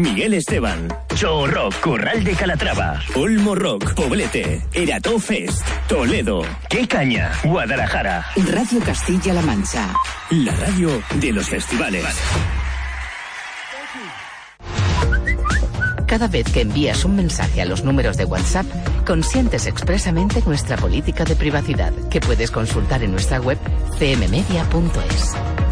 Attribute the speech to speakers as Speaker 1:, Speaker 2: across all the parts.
Speaker 1: Miguel Esteban, Show Rock, Corral de Calatrava, Olmo Rock, Poblete, Erato Fest, Toledo, Qué Caña, Guadalajara.
Speaker 2: Radio Castilla-La Mancha.
Speaker 1: La radio de los festivales.
Speaker 2: Cada vez que envías un mensaje a los números de WhatsApp, consientes expresamente nuestra política de privacidad, que puedes consultar en nuestra web cmmedia.es.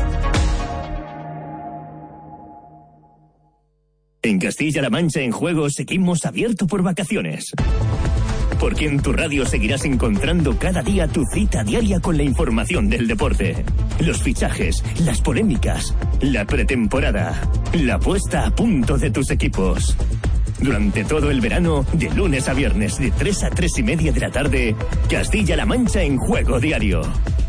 Speaker 1: En Castilla-La Mancha en juego seguimos abierto por vacaciones. Porque en tu radio seguirás encontrando cada día tu cita diaria con la información del deporte. Los fichajes, las polémicas, la pretemporada, la puesta a punto de tus equipos. Durante todo el verano, de lunes a viernes, de 3 a 3 y media de la tarde, Castilla-La Mancha en juego diario.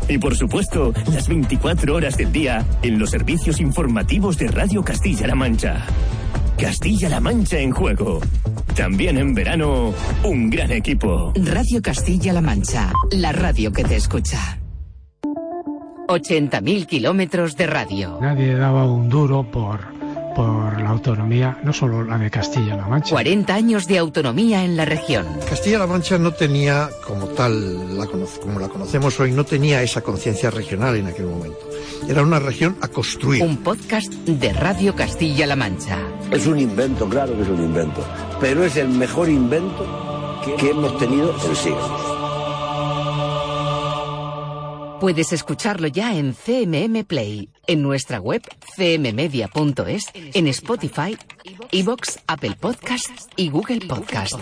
Speaker 1: Y por supuesto, las 24 horas del día en los servicios informativos de Radio Castilla-La Mancha. Castilla-La Mancha en juego. También en verano, un gran equipo.
Speaker 2: Radio Castilla-La Mancha, la radio que te escucha. 80.000 kilómetros de radio.
Speaker 3: Nadie daba un duro por, por la autonomía, no solo la de Castilla-La Mancha.
Speaker 2: 40 años de autonomía en la región.
Speaker 4: Castilla-La Mancha no tenía, como tal, la como la conocemos hoy, no tenía esa conciencia regional en aquel momento. Era una región a construir.
Speaker 2: Un podcast de Radio Castilla-La Mancha.
Speaker 5: Es un invento, claro que es un invento, pero es el mejor invento que hemos tenido en siglos.
Speaker 2: Puedes escucharlo ya en CMM Play, en nuestra web cmmedia.es, en Spotify, Evox, Apple Podcasts y Google Podcast.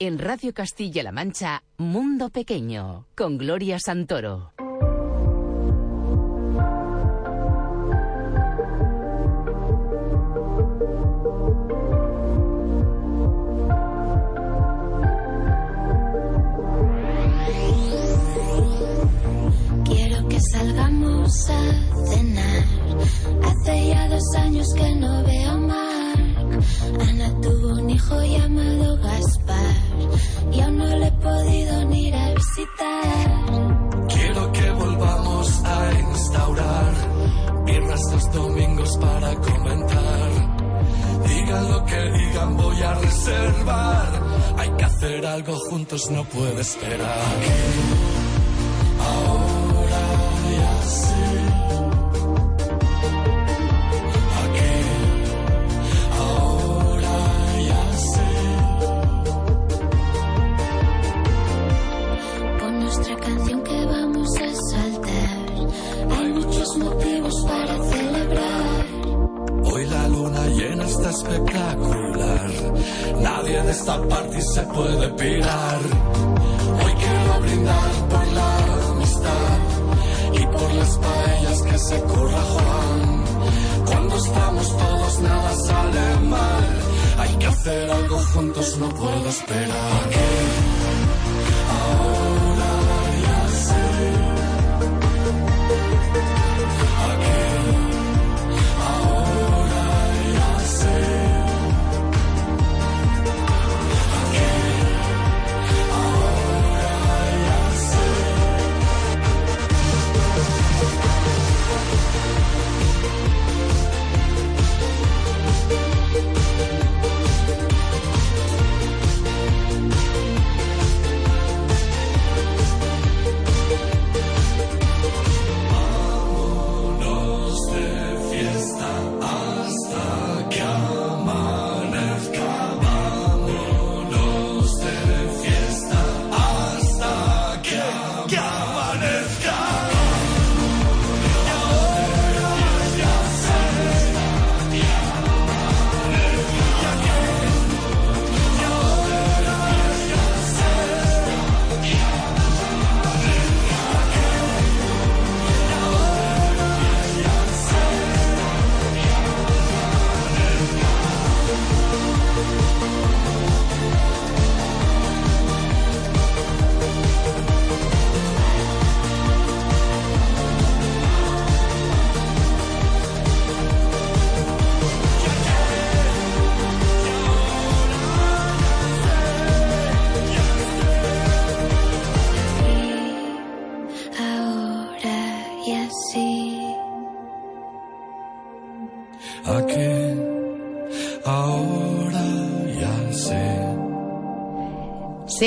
Speaker 2: En Radio Castilla-La Mancha, Mundo Pequeño, con Gloria Santoro.
Speaker 6: Salgamos a cenar. Hace ya dos años que no veo a Mark. Ana tuvo un hijo llamado Gaspar. Y aún no le he podido ni ir a visitar.
Speaker 7: Quiero que volvamos a instaurar viernes los domingos para comentar. Digan lo que digan, voy a reservar. Hay que hacer algo juntos, no puede esperar. Ahora se puede pirar. Hoy quiero brindar por la amistad y por las paellas que se curra Juan. Cuando estamos todos nada sale mal. Hay que hacer algo juntos, no puedo esperar. Ahora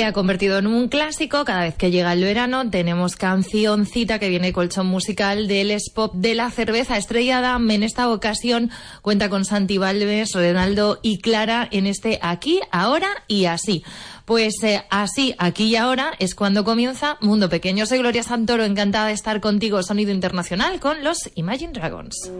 Speaker 8: ha convertido en un clásico. Cada vez que llega el verano tenemos cancioncita que viene colchón musical del Spop de la cerveza estrellada. En esta ocasión cuenta con Santi Valves, Renaldo y Clara en este aquí, ahora y así. Pues eh, así, aquí y ahora es cuando comienza Mundo Pequeño. Soy Gloria Santoro, encantada de estar contigo, Sonido Internacional, con los Imagine Dragons.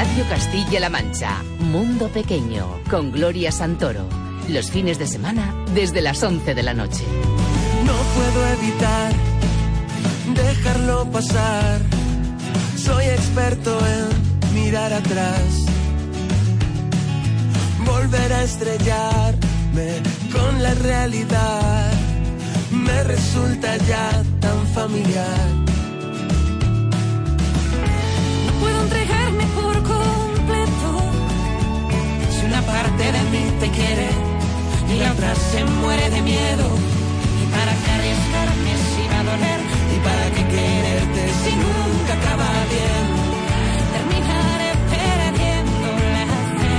Speaker 2: Radio Castilla-La Mancha, Mundo Pequeño, con Gloria Santoro. Los fines de semana desde las 11 de la noche.
Speaker 9: No puedo evitar dejarlo pasar. Soy experto en mirar atrás. Volver a estrellarme con la realidad me resulta ya tan familiar.
Speaker 10: parte de mí te quiere y la otra se muere de miedo. ¿Y para qué arriesgarme si va a doler?
Speaker 9: ¿Y para qué quererte si nunca acaba bien?
Speaker 10: Terminaré perdiendo la fe.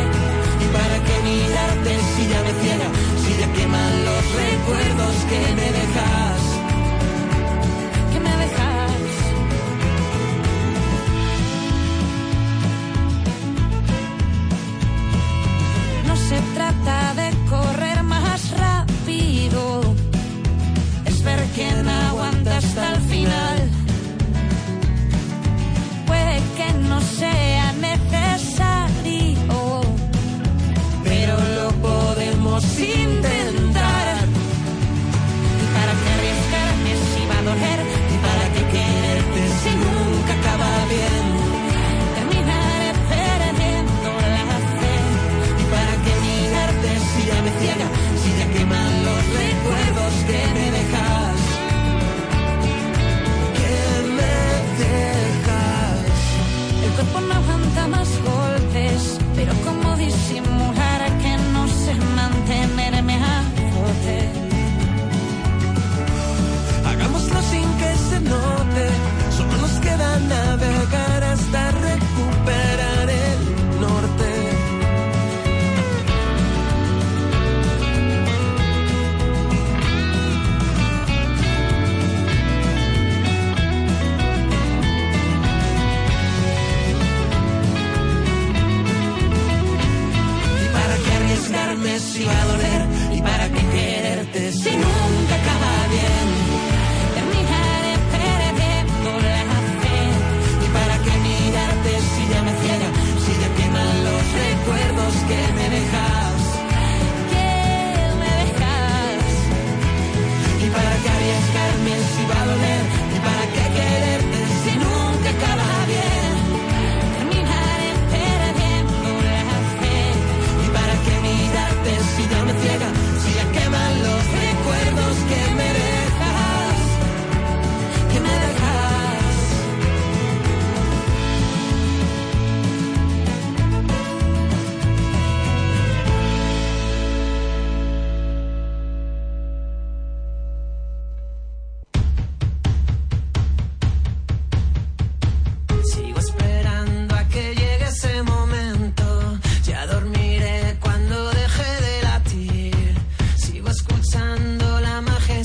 Speaker 9: ¿Y para qué mirarte si ya me ciega? Si ya queman los recuerdos que me dejas.
Speaker 10: se trata de correr más rápido, es ver quién aguanta hasta el final.
Speaker 11: Puede que no sea necesario, pero lo podemos intentar.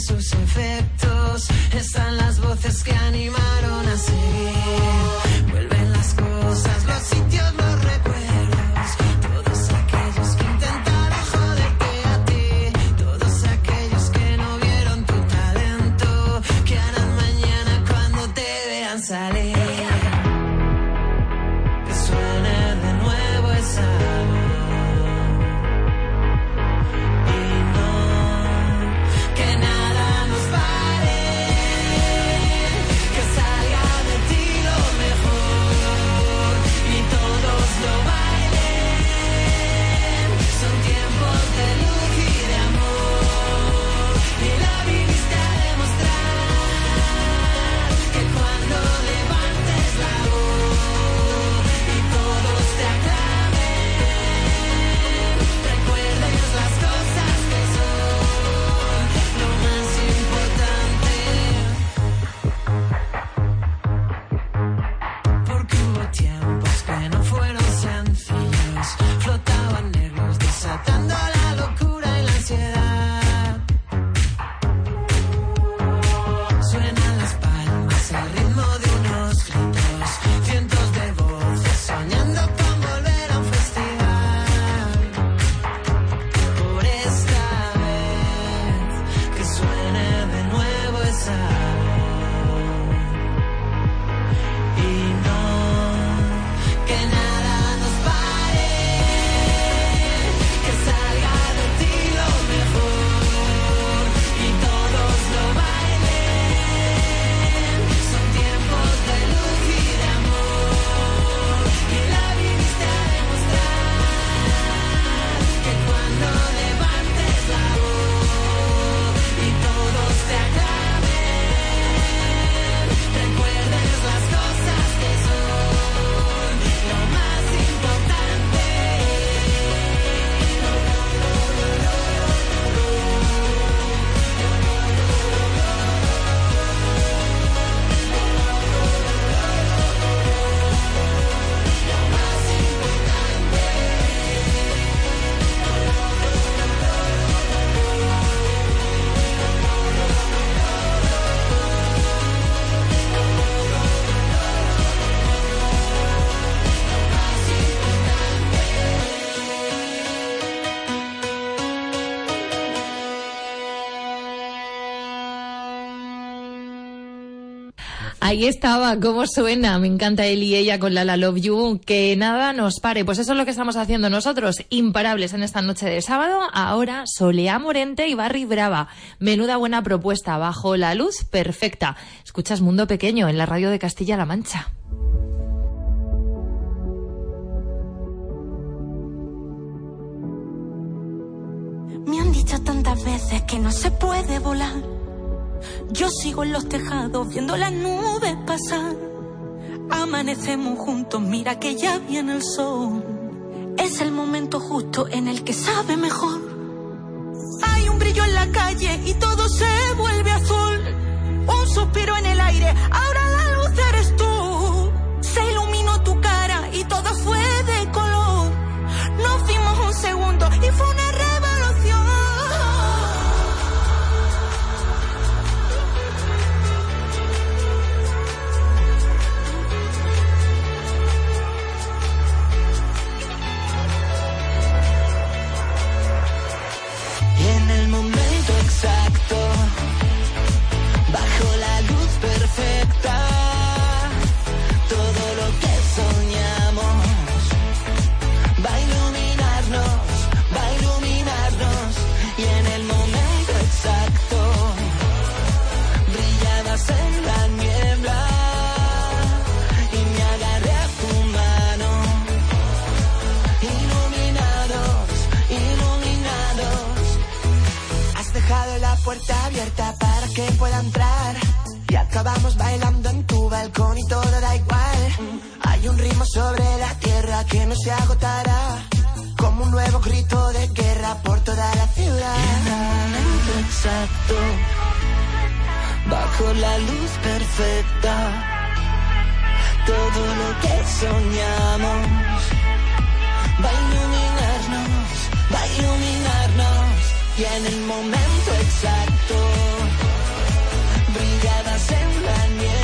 Speaker 11: sus efectos están las voces que animan.
Speaker 12: Ahí estaba, cómo suena, me encanta él y ella con la La Love You, que nada nos pare. Pues eso es lo que estamos haciendo nosotros, imparables en esta noche de sábado. Ahora, Soleá Morente y Barry Brava. Menuda buena propuesta, bajo la luz perfecta. Escuchas Mundo Pequeño en la radio de Castilla-La Mancha.
Speaker 13: Me han dicho tantas veces que no se puede volar. Yo sigo en los tejados viendo las nubes pasar. Amanecemos juntos, mira que ya viene el sol. Es el momento justo en el que sabe mejor. Hay un brillo en la calle y todo se vuelve azul. Un suspiro en el aire, ahora la luz eres tú. Se iluminó tu cara y todo fue
Speaker 11: que pueda entrar. Y acabamos bailando en tu balcón y todo da igual. Hay un ritmo sobre la tierra que no se agotará. Como un nuevo grito de guerra por toda la ciudad. En el momento exacto, bajo la luz perfecta. Todo lo que soñamos va a iluminarnos, va a iluminarnos. Y en el momento exacto, brillabas en la niebla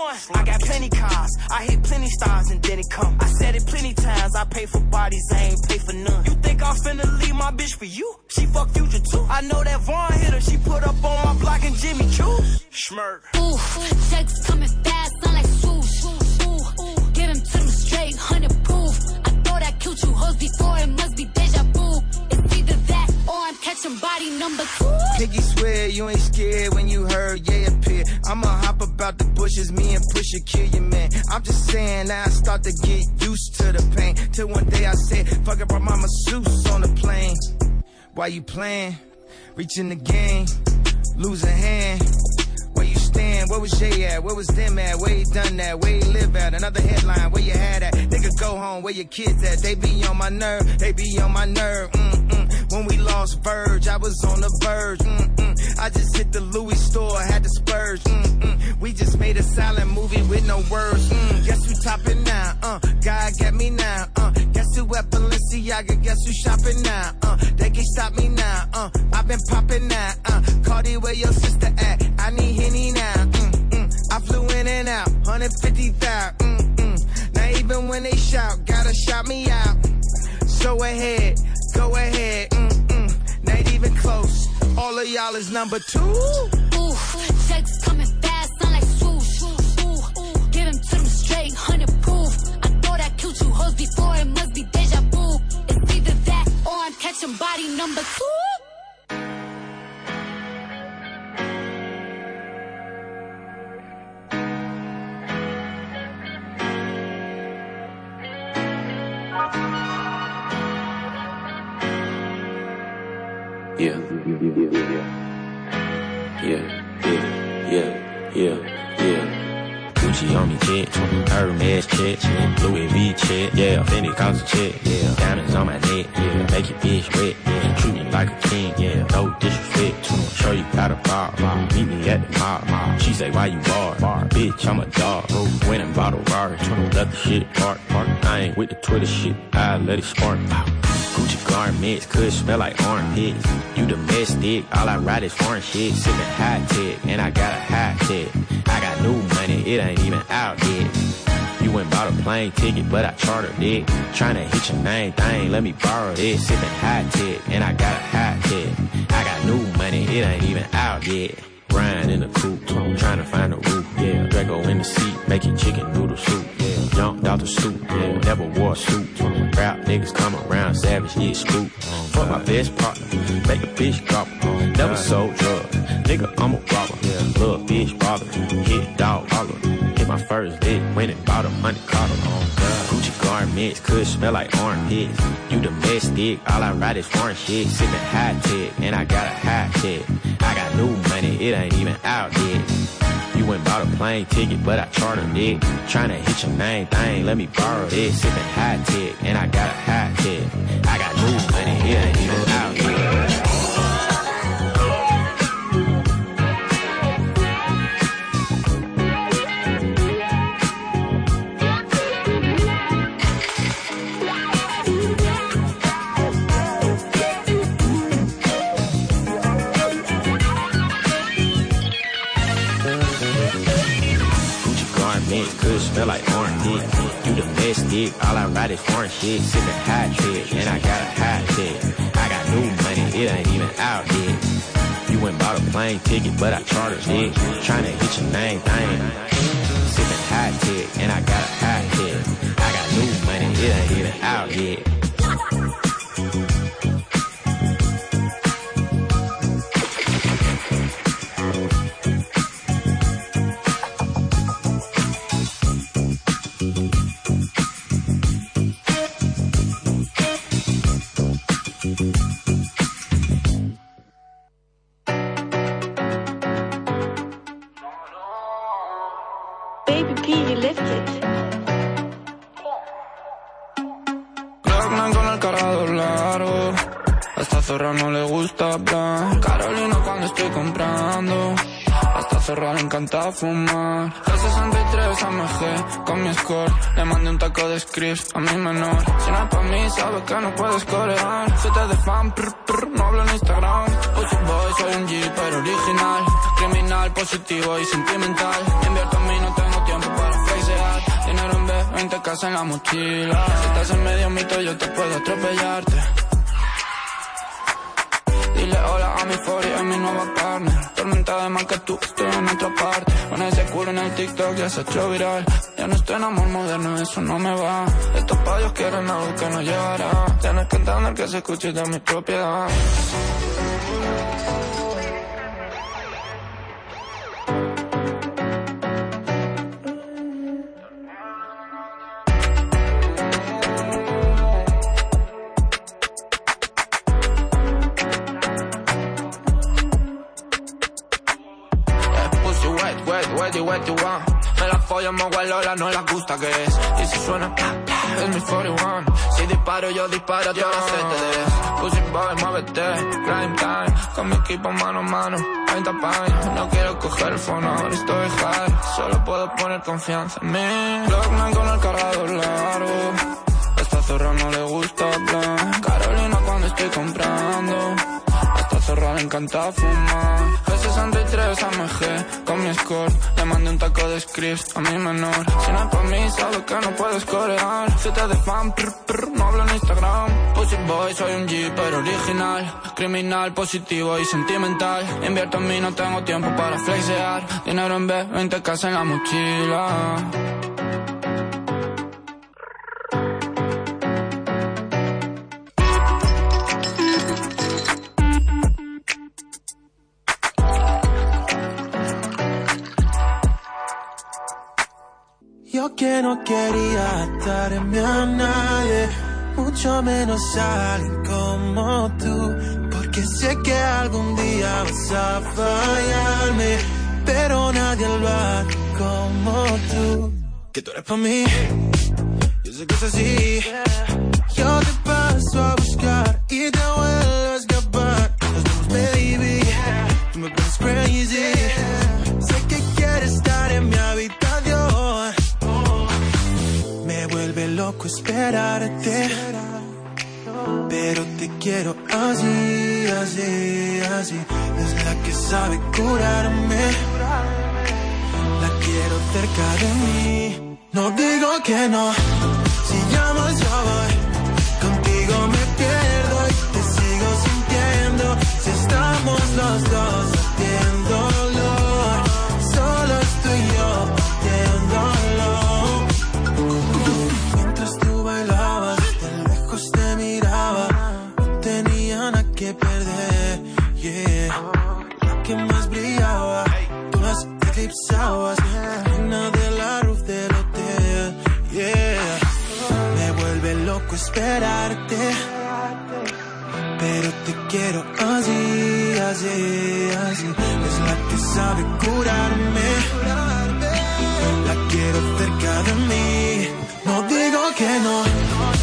Speaker 14: 21. I got plenty cars. I hit plenty stars and then it come. I said it plenty times. I pay for bodies, I ain't pay for none. You think I'm finna leave my bitch for you? She fuck future too. I know that Vaughn hit her. She put up on my block and Jimmy Choo. Schmurk.
Speaker 15: Ooh, checks coming fast, sound like swoosh. Ooh, give him to them straight, hundred number two.
Speaker 16: Piggy swear you ain't scared when you heard yeah appear. I'ma hop about the bushes, me and Pusha kill your man. I'm just saying now I start to get used to the pain. Till one day I said, fuck it, my masseuse on the plane. Why you playing? Reaching the game, lose a hand. Where you stand? Where was Jay at? Where was them at? Where he done that? Where he live at? Another headline, where you had at? Nigga, go home, where your kids at? They be on my nerve, they be on my nerve. Mm-mm. When we lost Verge, I was on the verge. Mm-mm. I just hit the Louis store, had to splurge. Mm-mm. We just made a silent movie with no words. Mm. Guess who topping now? Uh, God got me now. Uh, guess who at Balenciaga? Guess who shopping now? Uh, they can stop me now. Uh, I've been popping now. Uh, Cardi, where your sister at? I need Henny now. Mm-mm. I flew in and out, 150,000. Mm-mm. Now even when they shout, gotta shout me out. So ahead, go ahead. Even close. All of y'all is number two.
Speaker 15: Ooh, checks coming fast, sound like swoosh. Ooh, give him to them straight, hundred proof. I thought I killed you hoes before, it must be deja vu. It's either that or I'm catching body number two.
Speaker 17: Yeah, yeah, yeah, yeah. Gucci on me check, Hermes check, Louis V check, yeah, Fendi cost a yeah, diamonds on my neck, yeah, make your bitch wet, yeah, treat me like a king, yeah, no disrespect, show you got a bar, meet me at the mall. She say why you bar, bitch, I'm a dog, went and bought a the shit park, park, I ain't with the Twitter shit, I let it spark, Gucci garments could smell like armpits. You domestic, all I ride is foreign shit. Sipping high tech, and I got a high tech. I got new money, it ain't even out yet. You went bought a plane ticket, but I chartered it. Tryna hit your main thing, let me borrow this. Sipping high tech, and I got a high tech. I got new money, it ain't even out yet. Grind in the coupe, trying to find a roof. Yeah, Draco in the seat, making chicken noodle soup. Yeah, jumped out the stoop. Yeah, never wore a suit. Rap niggas come around, savage, yeah, spook. Fuck my best partner, make a bitch drop. Never sold drugs, nigga, I'm a robber. Yeah, little bitch bother, hit dog holler. My first lick, went and bought a money collar. Oh, God. Gucci garments could smell like armpits. You domestic, all I ride is foreign shit. Sippin' high tech, and I got a high tech. I got new money, it ain't even out yet. You went bought a plane ticket, but I chartered it. Tryna hit your main thing, let me borrow this. Sippin' high tech, and I got a high tech. I got new money, it ain't even out yet. Ride is foreign shit. Sipping and I got a hot tech. I got new money, it ain't even out yet. You went bought a plane ticket, but I chartered it. Tryna hit your main thing. Sipping hot tech, and I a
Speaker 18: mi menor. Si no es pa' mí, sabes que no puedes corear. Fete de fan, prr, prr, no hablo en Instagram. Pussy boy, soy un G, pero original. Criminal, positivo y sentimental. Invierto en mí, no tengo tiempo para flexear. Dinero en B, 20 casas en la mochila. Si estás en medio mito, yo te puedo atropellarte. Dile hola a mi fori, es mi nueva partner. Tormenta de más que tú, estoy en otra parte. Con ese culo en el TikTok ya se ha viral. Ya no estoy en amor moderno, eso no me va. Estos payos quieren algo que no llegará. Tienes que entender que se escuche de mi propiedad. 51. Me la follo, me guardola, no les gusta que es. Y si suena, es mi 41. Si disparo, yo disparo, yo no sé te des Pussy boy, muévete, prime time. Con mi equipo mano a mano, 30 pine. No quiero coger el phone, ahora estoy high. Solo puedo poner confianza en mí. Blockman con el cargador largo. A esta zorra no le gusta plan. Carolina cuando estoy comprando. Zorra le encanta fumar. G63 AMG con mi score. Le mandé un taco de scripts a mi menor. Si no es pa' mí, sabes que no puedes corear. Fete de fan, prr, prr, no hablo en Instagram. Pussy boy, soy un G, pero original. Criminal, positivo y sentimental. Invierto en mí, no tengo tiempo para flexear. Dinero en B, 20 casas en la mochila.
Speaker 8: Que no quería atarme a nadie, mucho menos a alguien como tú, porque sé que algún día vas a fallarme, pero nadie lo hará como tú. Que tú eres para mí, yo sé que es así. Yo te paso a buscar y te vuelvo a escapar. Nos vemos, baby, tú me pones crazy. Pero te quiero así, así, así. Es la que sabe curarme. La quiero cerca de mí. No digo que no. Si llamas, yo voy. Contigo me pierdo y te sigo sintiendo. Si estamos los dos haciéndolo. Es la que sabe curarme. La quiero cerca de mí. No digo que no.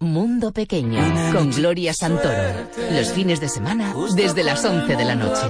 Speaker 2: Mundo Pequeño, con Gloria Santoro. Los fines de semana desde las 11 de la noche.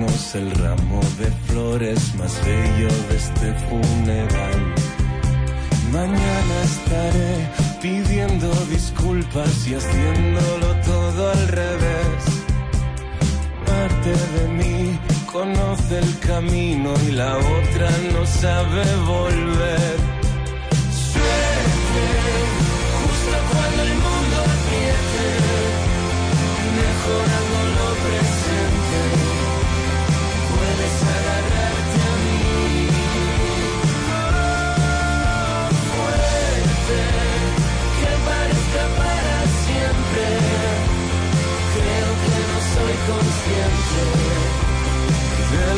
Speaker 19: Comprarnos el ramo de flores más bello de este funeral. Mañana estaré pidiendo disculpas y haciéndolo todo al revés. Parte de mí conoce el camino y la otra no sabe volver. Suerte,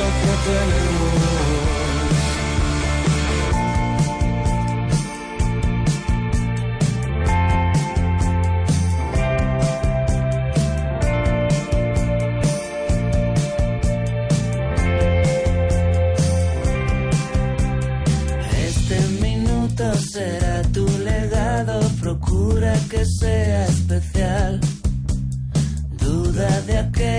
Speaker 19: consciente de. Este será tu legado, procura que sea especial.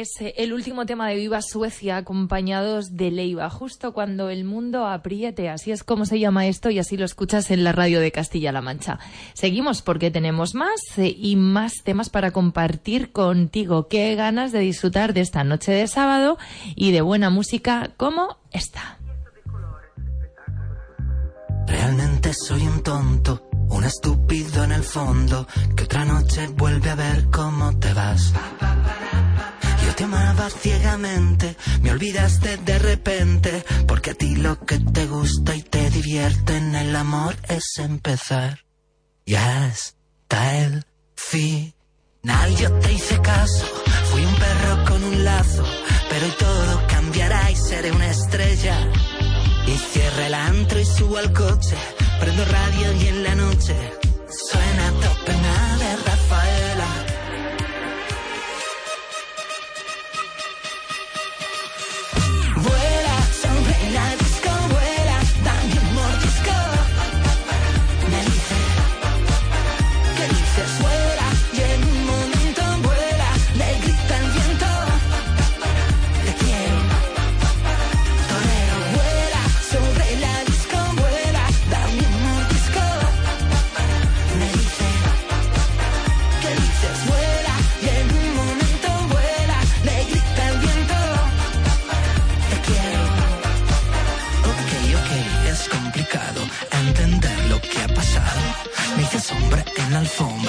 Speaker 12: Es eh, el último tema de Viva Suecia acompañados de Leiva, justo cuando el mundo apriete. Así es como se llama esto y así lo escuchas en la radio de Castilla-La Mancha. Seguimos porque tenemos más eh, y más temas para compartir contigo. Qué ganas de disfrutar de esta noche de sábado y de buena música como esta.
Speaker 20: Realmente soy un tonto, un estúpido en el fondo, que otra noche vuelve a ver cómo te vas. Yo te amaba ciegamente, me olvidaste de repente, porque a ti lo que te gusta y te divierte en el amor es empezar. Ya está el final, yo te hice caso, fui un perro con un lazo, pero hoy todo cambiará y seré una estrella. Y cierra el antro y subo al coche, prendo radio y en la noche suena top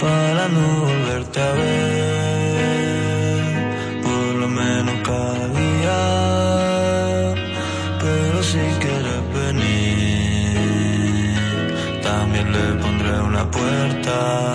Speaker 21: para no volverte a ver. Por lo menos cada día, pero si quieres venir, también le pondré una puerta.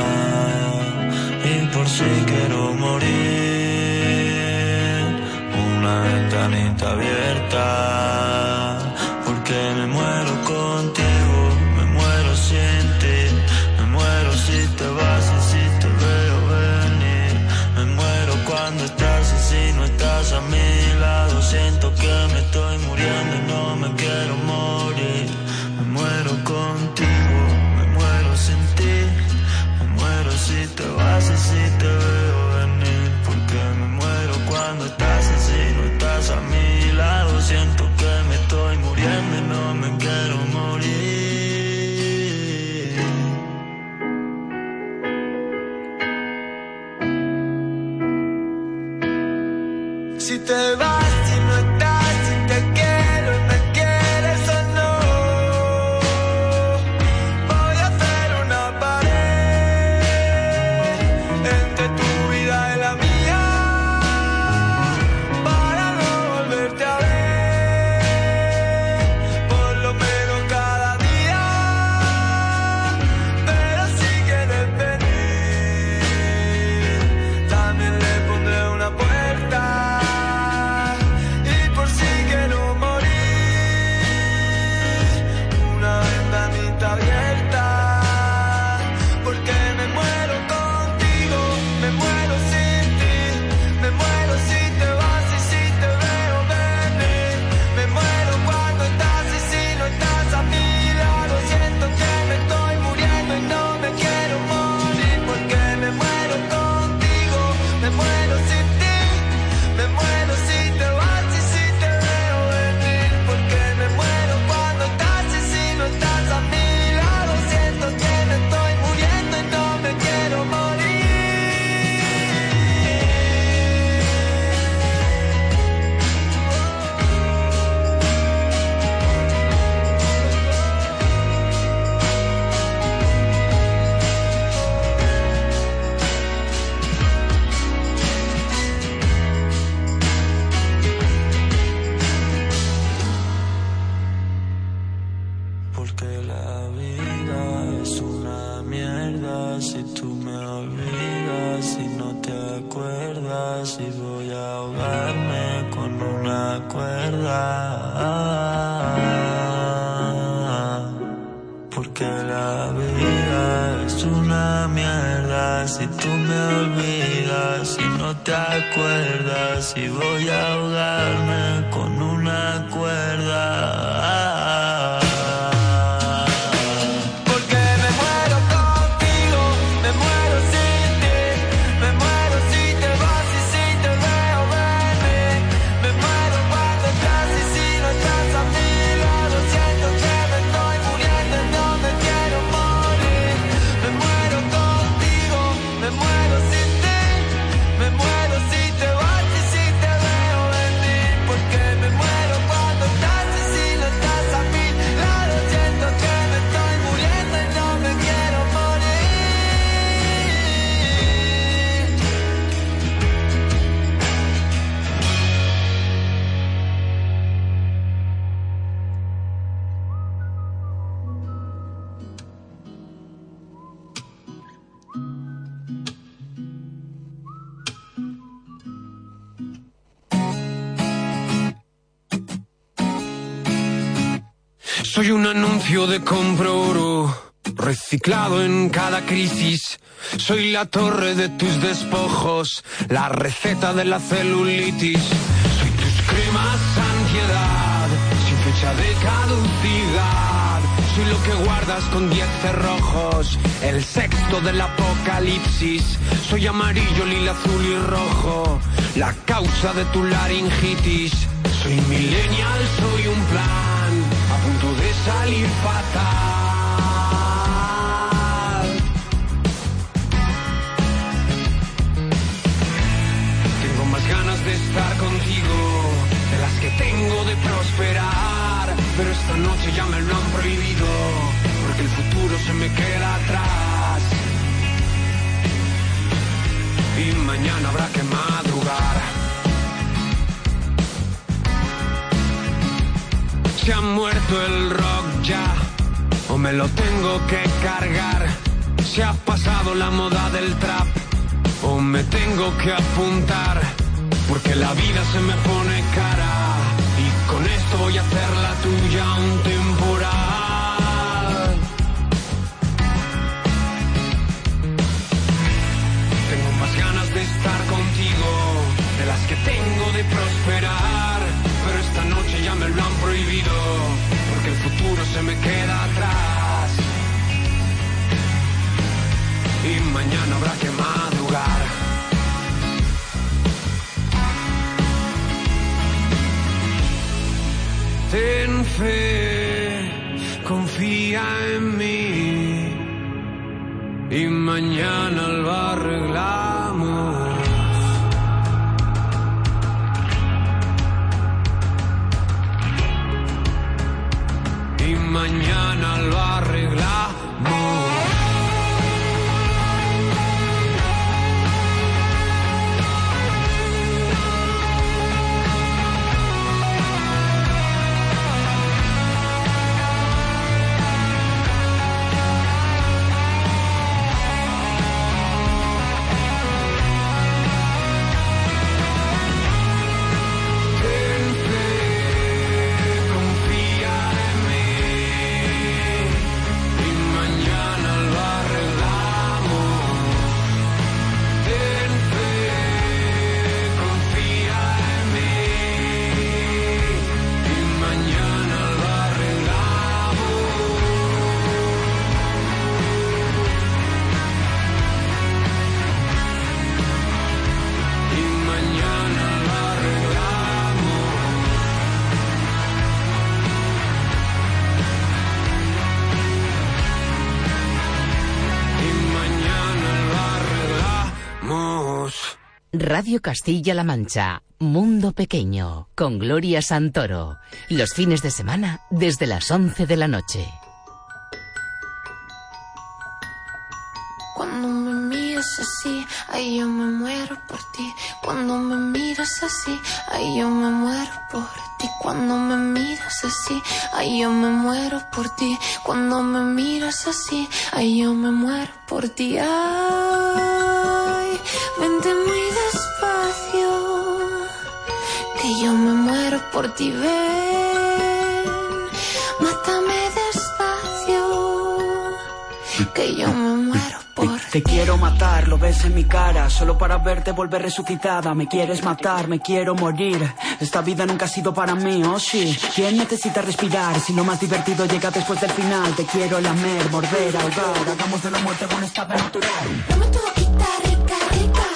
Speaker 22: compro oro, reciclado en cada crisis. Soy la torre de tus despojos, la receta de la celulitis. Soy tus cremas ansiedad, sin fecha de caducidad. Soy lo que guardas con diez cerrojos, el sexto del apocalipsis. Soy amarillo, lila, azul y rojo, la causa de tu laringitis. Soy millennial, soy un plan punto de salir fatal. Tengo más ganas de estar contigo de las que tengo de prosperar, pero esta noche ya me lo han prohibido porque el futuro se me queda atrás. Y mañana habrá que madrugar. Se ha muerto el rock ya, o me lo tengo que cargar. Se ha pasado la moda del trap, o me tengo que apuntar. Porque la vida se me pone cara, y con esto voy a hacer la tuya un temporal. Se me queda atrás. Y mañana habrá que madrugar. Ten fe, confía en mí. Y mañana lo arreglamos. Mañana
Speaker 23: Radio Castilla-La Mancha, Mundo Pequeño, con Gloria Santoro. Los fines de semana desde las 11 de la noche.
Speaker 24: Cuando me miras así, ay yo me muero por ti. Cuando me miras así, ay yo me muero por ti. Cuando me miras así, ay yo me muero por ti. Cuando me miras así, ay yo me muero por ti. Ay, vente muy que yo me muero por ti. Ven, mátame despacio, que yo me muero por
Speaker 25: Te quiero matar, lo ves en mi cara, solo para verte volver resucitada. Me quieres matar, me quiero morir. Esta vida nunca ha sido para mí, oh sí. ¿Quién necesita respirar? Si lo más divertido llega después del final, te quiero lamer, morder, ahogar. Hagamos de la muerte un estado natural.
Speaker 24: Dame tu boquita rica, rica,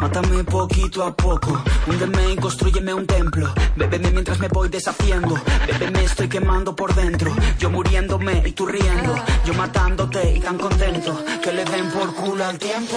Speaker 25: mátame poquito a poco, húndeme y construyeme un templo, bébeme mientras me voy deshaciendo, bébeme estoy quemando por dentro, yo muriéndome y tú riendo, yo matándote y tan contento, que le den por culo al tiempo.